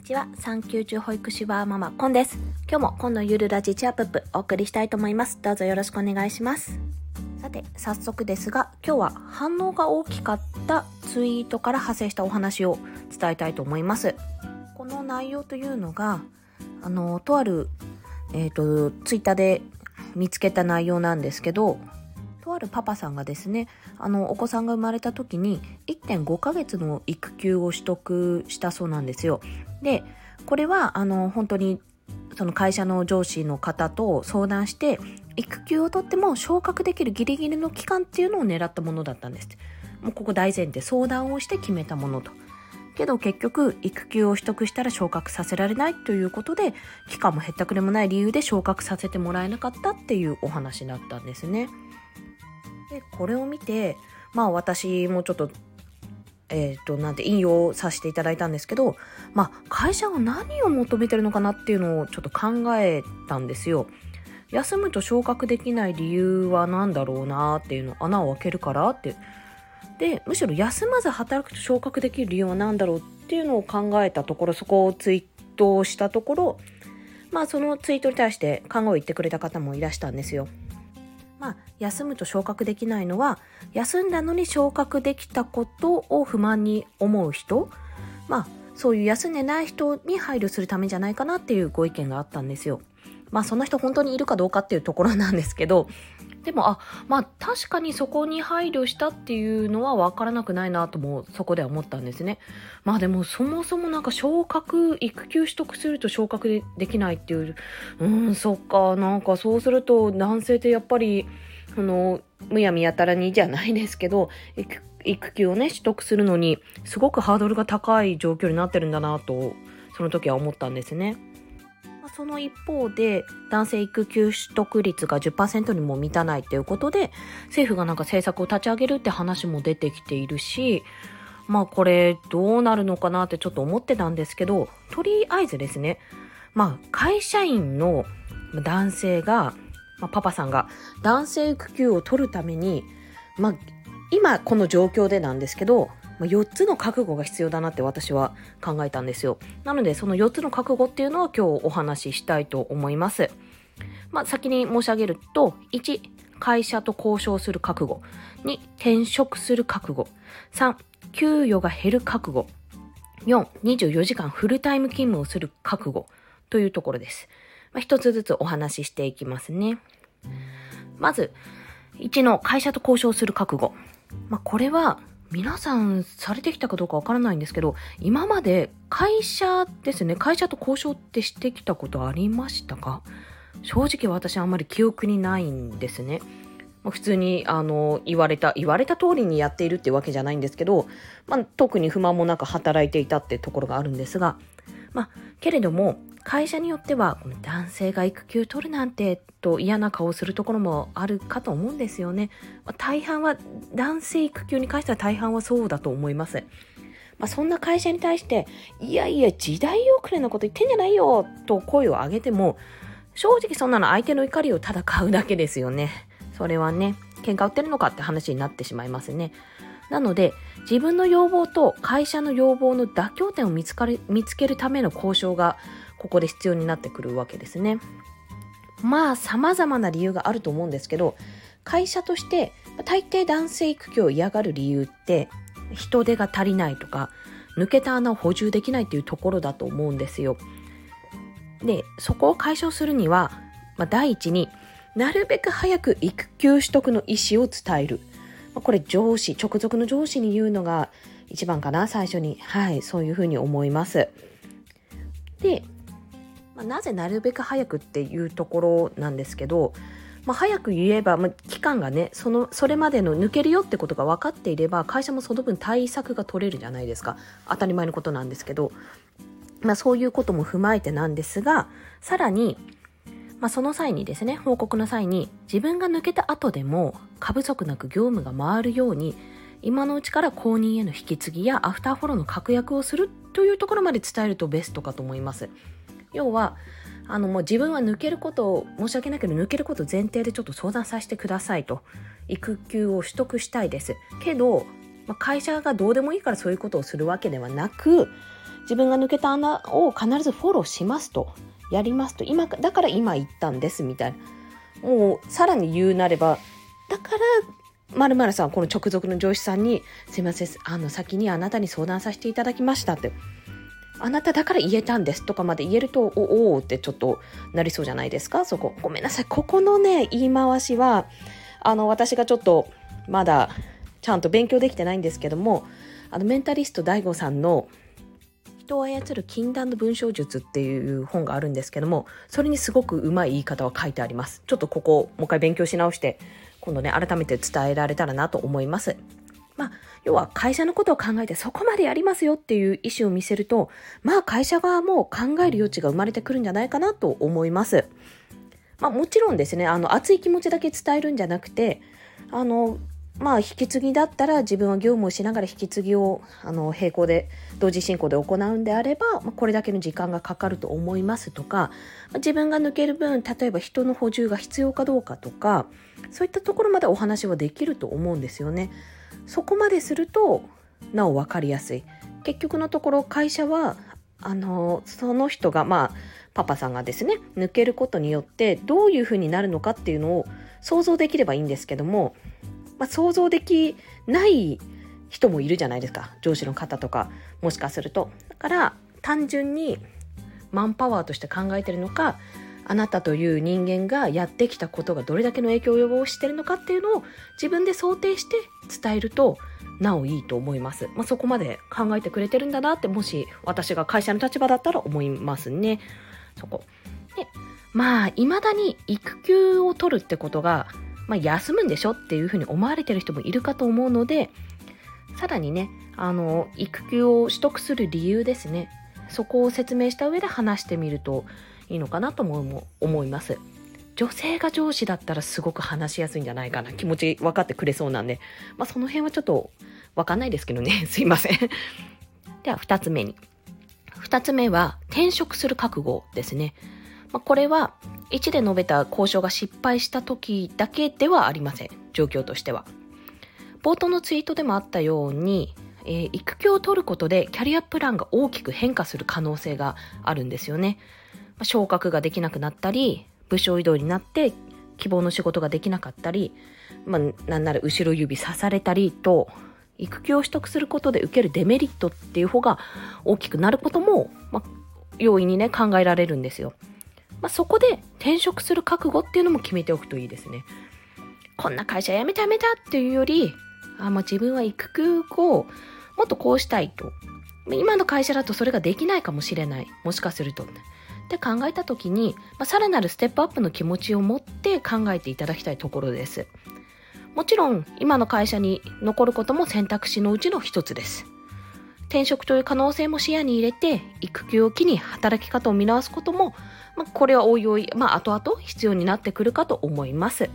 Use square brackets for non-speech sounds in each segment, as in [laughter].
にちは。産休中保育士バーママコンです。今日も今度ゆるラジチアップップお送りしたいと思います。どうぞよろしくお願いします。さて早速ですが今日は反応が大きかったツイートから派生したお話を伝えたいと思います。この内容というのがあのとあるえっ、ー、とツイッターで見つけた内容なんですけどとあるパパさんがですねあのお子さんが生まれた時に1.5ヶ月の育休を取得したそうなんですよ。でこれはあの本当にその会社の上司の方と相談して育休を取っても昇格できるギリギリの期間っていうのを狙ったものだったんです。もうここ大前提相談をして決めたものと。けど結局育休を取得したら昇格させられないということで期間もへったくれもない理由で昇格させてもらえなかったっていうお話だったんですね。でこれを見てまあ私もちょっとえっ、ー、となんて引用させていただいたんですけどまあ会社は何を求めてるのかなっていうのをちょっと考えたんですよ。休むと昇格できない理由は何だろうなっていうの穴を開けるからってでむしろ休まず働くと昇格できる理由は何だろうっていうのを考えたところそこをツイートしたところまあそのツイートに対して考えを言ってくれた方もいらしたんですよ。まあ、休むと昇格できないのは休んだのに昇格できたことを不満に思う人まあそういう休んでない人に配慮するためじゃないかなっていうご意見があったんですよ。まあその人本当にいるかどうかっていうところなんですけどでもあまあ確かにそこに配慮したっていうのは分からなくないなともそこで思ったんですねまあでもそもそもなんか昇格育休取得すると昇格でできないっていううんそっかなんかそうすると男性ってやっぱりあのむやみやたらにじゃないですけど育休をね取得するのにすごくハードルが高い状況になってるんだなとその時は思ったんですね。その一方で男性育休取得率が10%にも満たないということで政府がなんか政策を立ち上げるって話も出てきているしまあこれどうなるのかなってちょっと思ってたんですけどとりあえずですねまあ会社員の男性が、まあ、パパさんが男性育休を取るためにまあ今この状況でなんですけど、4つの覚悟が必要だなって私は考えたんですよ。なのでその4つの覚悟っていうのは今日お話ししたいと思います。まあ、先に申し上げると、1、会社と交渉する覚悟。2、転職する覚悟。3、給与が減る覚悟。4、24時間フルタイム勤務をする覚悟というところです。まあ、一つずつお話ししていきますね。まず、1の会社と交渉する覚悟。まあ、これは皆さんされてきたかどうかわからないんですけど、今まで会社ですね、会社と交渉ってしてきたことありましたか？正直私あんまり記憶にないんですね。ま、普通にあの言われた、言われた通りにやっているってわけじゃないんですけど、まあ、特に不満もなく働いていたってところがあるんですが、まあ、けれども、会社によっては男性が育休取るなんてと嫌な顔をするところもあるかと思うんですよね。まあ、大半は男性育休に関しては大半はそうだと思います。まあ、そんな会社に対していやいや時代遅れのこと言ってんじゃないよと声を上げても正直そんなの相手の怒りをただ買うだけですよね。それはね喧嘩売ってるのかって話になってしまいますね。なので自分の要望と会社の要望の妥協点を見つかる見つけるための交渉がここで必要になってくるわけですね。まあ様々な理由があると思うんですけど会社として大抵男性育休を嫌がる理由って人手が足りないとか抜けた穴を補充できないっていうところだと思うんですよ。でそこを解消するには、まあ、第一になるべく早く育休取得の意思を伝える。ま、これ上司直属の上司に言うのが一番かな最初にはいそういうふうに思います。でまあ、なぜなるべく早くっていうところなんですけど、まあ、早く言えば、まあ、期間がねそのそれまでの抜けるよってことが分かっていれば会社もその分対策が取れるじゃないですか当たり前のことなんですけど、まあ、そういうことも踏まえてなんですがさらに、まあ、その際にですね報告の際に自分が抜けた後でも過不足なく業務が回るように今のうちから後任への引き継ぎやアフターフォローの確約をするというところまで伝えるとベストかと思います。要はあのもう自分は抜けることを申し訳ないけど抜けることを前提でちょっと相談させてくださいと。育休を取得したいです。けど、まあ、会社がどうでもいいからそういうことをするわけではなく自分が抜けた穴を必ずフォローしますと。やりますと。今だから今言ったんですみたいな。もうさらに言うなればだからまるまるさんこの直属の上司さんに「すいませんあの先にあなたに相談させていただきました」って。あなただから言えたんですとかまで言えるとおおってちょっとなりそうじゃないですか？そこごめんなさい。ここのね言い回しはあの私がちょっとまだちゃんと勉強できてないんですけどもあのメンタリスト DAIGO さんの人を操る禁断の文章術っていう本があるんですけどもそれにすごくうまい言い方は書いてあります。ちょっとここもう一回勉強し直して今度ね改めて伝えられたらなと思います。まあ要は会社のことを考えてそこまでやりますよっていう意思を見せるとまあ会社側も考える余地が生まれてくるんじゃないかなと思いますまあもちろんですねあの熱い気持ちだけ伝えるんじゃなくてあのまあ引き継ぎだったら自分は業務をしながら引き継ぎをあの並行で同時進行で行うんであれば、ま、これだけの時間がかかると思いますとか自分が抜ける分例えば人の補充が必要かどうかとかそういったところまでお話はできると思うんですよね。そこまでするとなお分かりやすい。結局のところ会社はあのその人がまあパパさんがですね抜けることによってどういうふうになるのかっていうのを想像できればいいんですけどもまあ、想像できない人もいるじゃないですか上司の方とかもしかするとだから単純にマンパワーとして考えてるのかあなたという人間がやってきたことがどれだけの影響を及ぼしてるのかっていうのを自分で想定して伝えるとなおいいと思います。まあ、そこまで考えてくれてるんだなってもし私が会社の立場だったら思いますね。そこ。で、まあ、未だに育休を取るってことがまあ、休むんでしょっていうふうに思われてる人もいるかと思うので、さらにね、あの、育休を取得する理由ですね。そこを説明した上で話してみるといいのかなとも思います。女性が上司だったらすごく話しやすいんじゃないかな。気持ち分かってくれそうなんで。まあ、その辺はちょっと分かんないですけどね。[laughs] すいません。では、二つ目に。二つ目は、転職する覚悟ですね。まあ、これは、1で述べた交渉が失敗した時だけではありません。状況としては。冒頭のツイートでもあったように、えー、育休を取ることでキャリアプランが大きく変化する可能性があるんですよね。昇格ができなくなったり、部署移動になって希望の仕事ができなかったり、まあ、なんなら後ろ指さされたりと、育休を取得することで受けるデメリットっていう方が大きくなることも、まあ、容易にね考えられるんですよ。まあ、そこで転職する覚悟っていうのも決めておくといいですね。こんな会社辞めた辞めたっていうより、あまあ、自分は育休をもっとこうしたいと。今の会社だとそれができないかもしれない。もしかすると。って考えた時に、まあ、さらなるステップアップの気持ちを持って考えていただきたいところです。もちろん、今の会社に残ることも選択肢のうちの一つです。転職という可能性も視野に入れて、育休を機に働き方を見直すことも、まあ、これはおいおい、まあ、後々必要になってくるかと思います。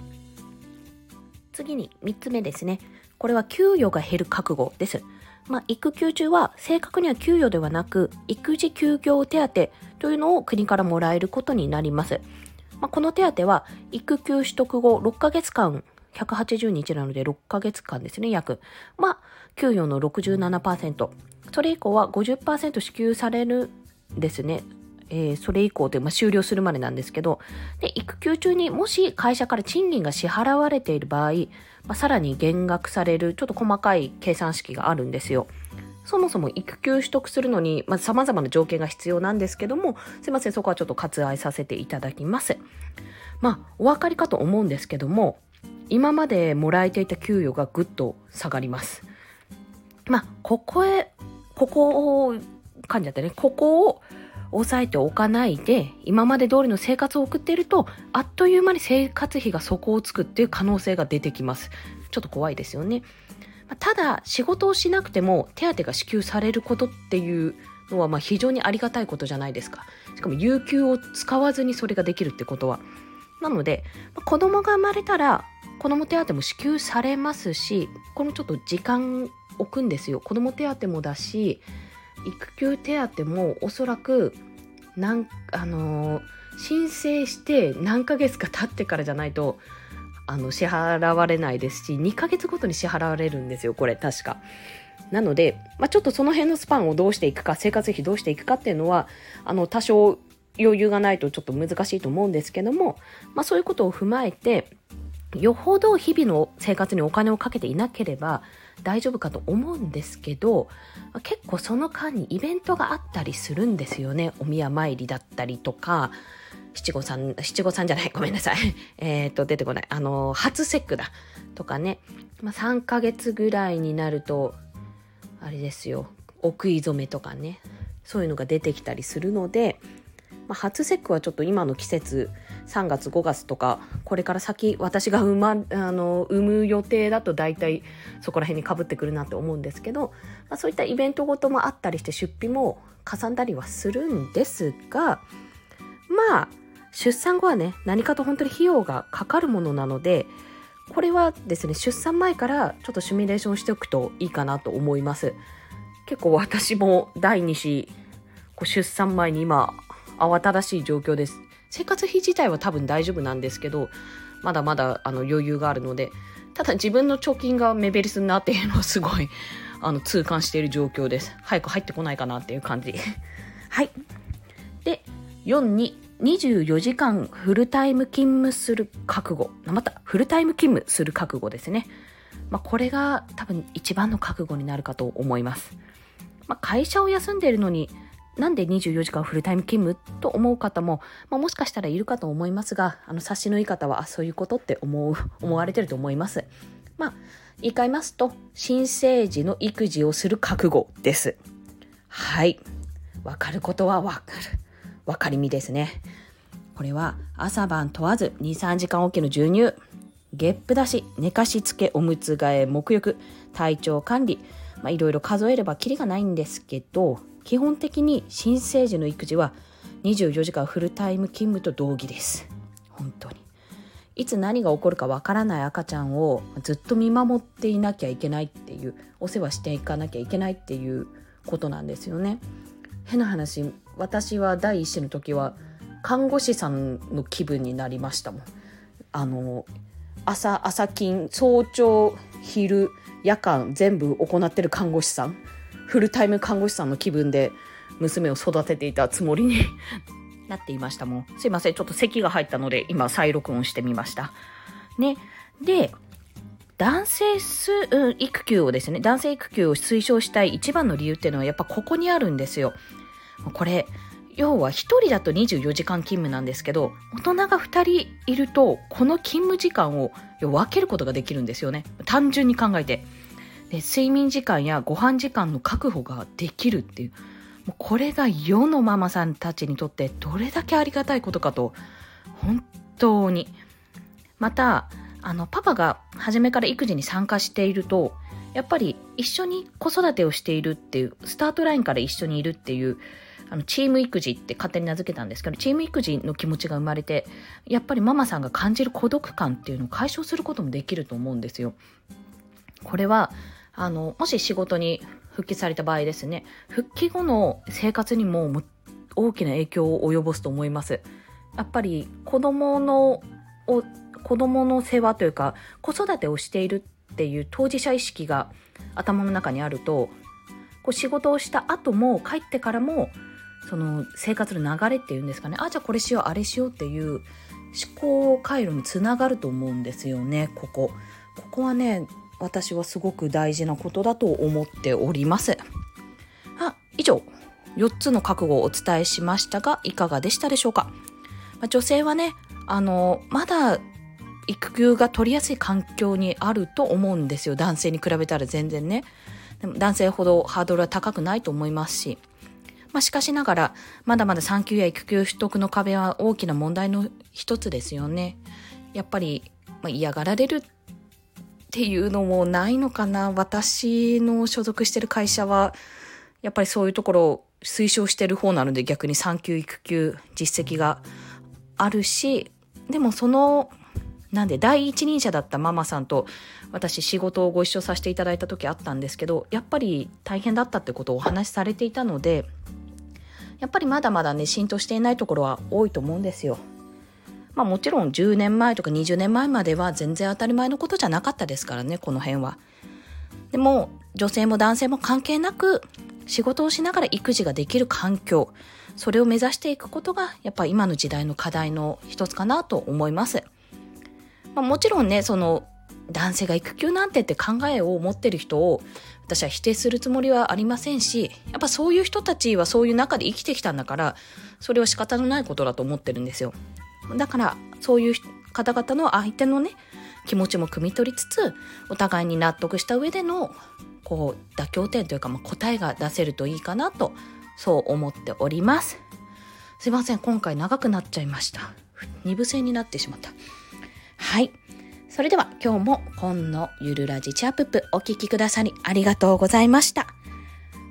次に3つ目ですね。これは給与が減る覚悟です。まあ、育休中は正確には給与ではなく、育児休業手当というのを国からもらえることになります。まあ、この手当は、育休取得後6ヶ月間180日なので6ヶ月間ですね、約。まあ、給与の67%。それ以降は50%支給されるですね。えー、それ以降で、まあ、終了するまでなんですけど、で、育休中にもし会社から賃金が支払われている場合、まあ、さらに減額される、ちょっと細かい計算式があるんですよ。そもそも育休取得するのに、まあ、様々な条件が必要なんですけども、すいません、そこはちょっと割愛させていただきます。まあ、お分かりかと思うんですけども、今までもらえていた給与がぐっと下がります。まあ、ここへ、ここを、噛んじゃってね、ここを抑えておかないで、今まで通りの生活を送っていると、あっという間に生活費が底をつくっていう可能性が出てきます。ちょっと怖いですよね。ただ、仕事をしなくても手当が支給されることっていうのはまあ非常にありがたいことじゃないですか。しかも有給を使わずにそれができるってことは。なので、子供が生まれたら子供手当も支給されますし、このちょっと時間置くんですよ。子供手当もだし、育休手当もおそらく、なん、あのー、申請して何ヶ月か経ってからじゃないと、あの支払われないですし2ヶ月ごとに支払われるんですよこれ確か。なので、まあ、ちょっとその辺のスパンをどうしていくか生活費どうしていくかっていうのはあの多少余裕がないとちょっと難しいと思うんですけども、まあ、そういうことを踏まえてよほど日々の生活にお金をかけていなければ大丈夫かと思うんですけど結構その間にイベントがあったりするんですよね。お宮参りだったりとか。七五三七五三じゃない。ごめんなさい。[laughs] えっと出てこない。あの初節句だとかね、まあ、3ヶ月ぐらいになるとあれですよ。お食い初めとかね。そういうのが出てきたりするのでまあ、初節句はちょっと今の季節3月5月とかこれから先私が産,、ま、あの産む予定だと大体そこら辺にかぶってくるなって思うんですけど、まあ、そういったイベントごともあったりして出費もかさんだりはするんですがまあ出産後はね何かと本当に費用がかかるものなのでこれはですね出産前からちょっとシミュレーションしておくといいかなと思います。結構私も第2子出産前に今慌ただしい状況です。生活費自体は多分大丈夫なんですけど、まだまだあの余裕があるので、ただ自分の貯金が目減りするなっていうのはすごいあの痛感している状況です。早く入ってこないかなっていう感じ。はい。で、4に24時間フルタイム勤務する覚悟。また、フルタイム勤務する覚悟ですね。まあ、これが多分一番の覚悟になるかと思います。まあ、会社を休んでいるのになんで24時間フルタイム勤務と思う方も、まあ、もしかしたらいるかと思いますが、あの、察しのいい方は、あ、そういうことって思う、[laughs] 思われてると思います。まあ、言い換えますと、新生児の育児をする覚悟です。はい。わかることはわかる。わかりみですね。これは朝晩問わず2、3時間おきの授乳、ゲップ出し、寝かしつけ、おむつ替え、沐浴、体調管理、まあ、いろいろ数えればきりがないんですけど、基本的に新生児の育児は24時間フルタイム勤務と同義です。本当に。いつ何が起こるかわからない赤ちゃんをずっと見守っていなきゃいけないっていうお世話していかなきゃいけないっていうことなんですよね。変な話私は第一子の時は看護師さんの気分になりましたもん。あの朝朝勤早朝昼夜間全部行ってる看護師さん。フルタイム看護師さんの気分で娘を育てていたつもりに [laughs] なっていましたもん。すいません。ちょっと咳が入ったので今再録音してみました。ね。で、男性す、うん、育休をですね、男性育休を推奨したい一番の理由っていうのはやっぱここにあるんですよ。これ、要は1人だと24時間勤務なんですけど、大人が2人いると、この勤務時間を分けることができるんですよね。単純に考えて。で睡眠時間やご飯時間の確保ができるっていうもうこれが世のママさんたちにとってどれだけありがたいことかと本当にまたあのパパが初めから育児に参加しているとやっぱり一緒に子育てをしているっていうスタートラインから一緒にいるっていうあのチーム育児って勝手に名付けたんですけどチーム育児の気持ちが生まれてやっぱりママさんが感じる孤独感っていうのを解消することもできると思うんですよ。これはあの、もし仕事に復帰された場合ですね、復帰後の生活にも大きな影響を及ぼすと思います。やっぱり子供の、子供の世話というか、子育てをしているっていう当事者意識が頭の中にあると、こう仕事をした後も帰ってからも、その生活の流れっていうんですかね、あ、じゃあこれしよう、あれしようっていう思考回路につながると思うんですよね、ここ。ここはね、私はすごく大事なことだと思っております。あ、以上、4つの覚悟をお伝えしましたが、いかがでしたでしょうか？まあ、女性はね、あの、まだ育休が取りやすい環境にあると思うんですよ。男性に比べたら全然ね。でも男性ほどハードルは高くないと思いますし。まあ、しかしながら、まだまだ産休や育休取得の壁は大きな問題の一つですよね。やっぱり、まあ、嫌がられるっていうのもないのかな私の所属してる会社はやっぱりそういうところを推奨してる方なので逆に産休育休実績があるしでもそのなんで第一人者だったママさんと私仕事をご一緒させていただいた時あったんですけどやっぱり大変だったってことをお話しされていたのでやっぱりまだまだね浸透していないところは多いと思うんですよ。まあもちろん10年前とか20年前までは全然当たり前のことじゃなかったですからね、この辺は。でも、女性も男性も関係なく、仕事をしながら育児ができる環境、それを目指していくことが、やっぱ今の時代の課題の一つかなと思います。まあ、もちろんね、その、男性が育休なんてって考えを持ってる人を私は否定するつもりはありませんし、やっぱそういう人たちはそういう中で生きてきたんだから、それは仕方のないことだと思ってるんですよ。だから、そういう方々の相手のね、気持ちも汲み取りつつ、お互いに納得した上での、こう、妥協点というか、まあ、答えが出せるといいかなと、そう思っております。すいません、今回長くなっちゃいました。二部制になってしまった。はい。それでは今日も今のゆるラジチャープップお聴きくださりありがとうございました。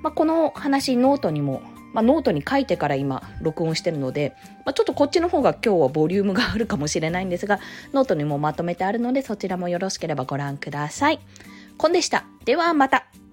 まあ、この話ノートにも、まあ、ノートに書いてから今録音してるので、まあ、ちょっとこっちの方が今日はボリュームがあるかもしれないんですが、ノートにもまとめてあるのでそちらもよろしければご覧ください。コンでした。ではまた。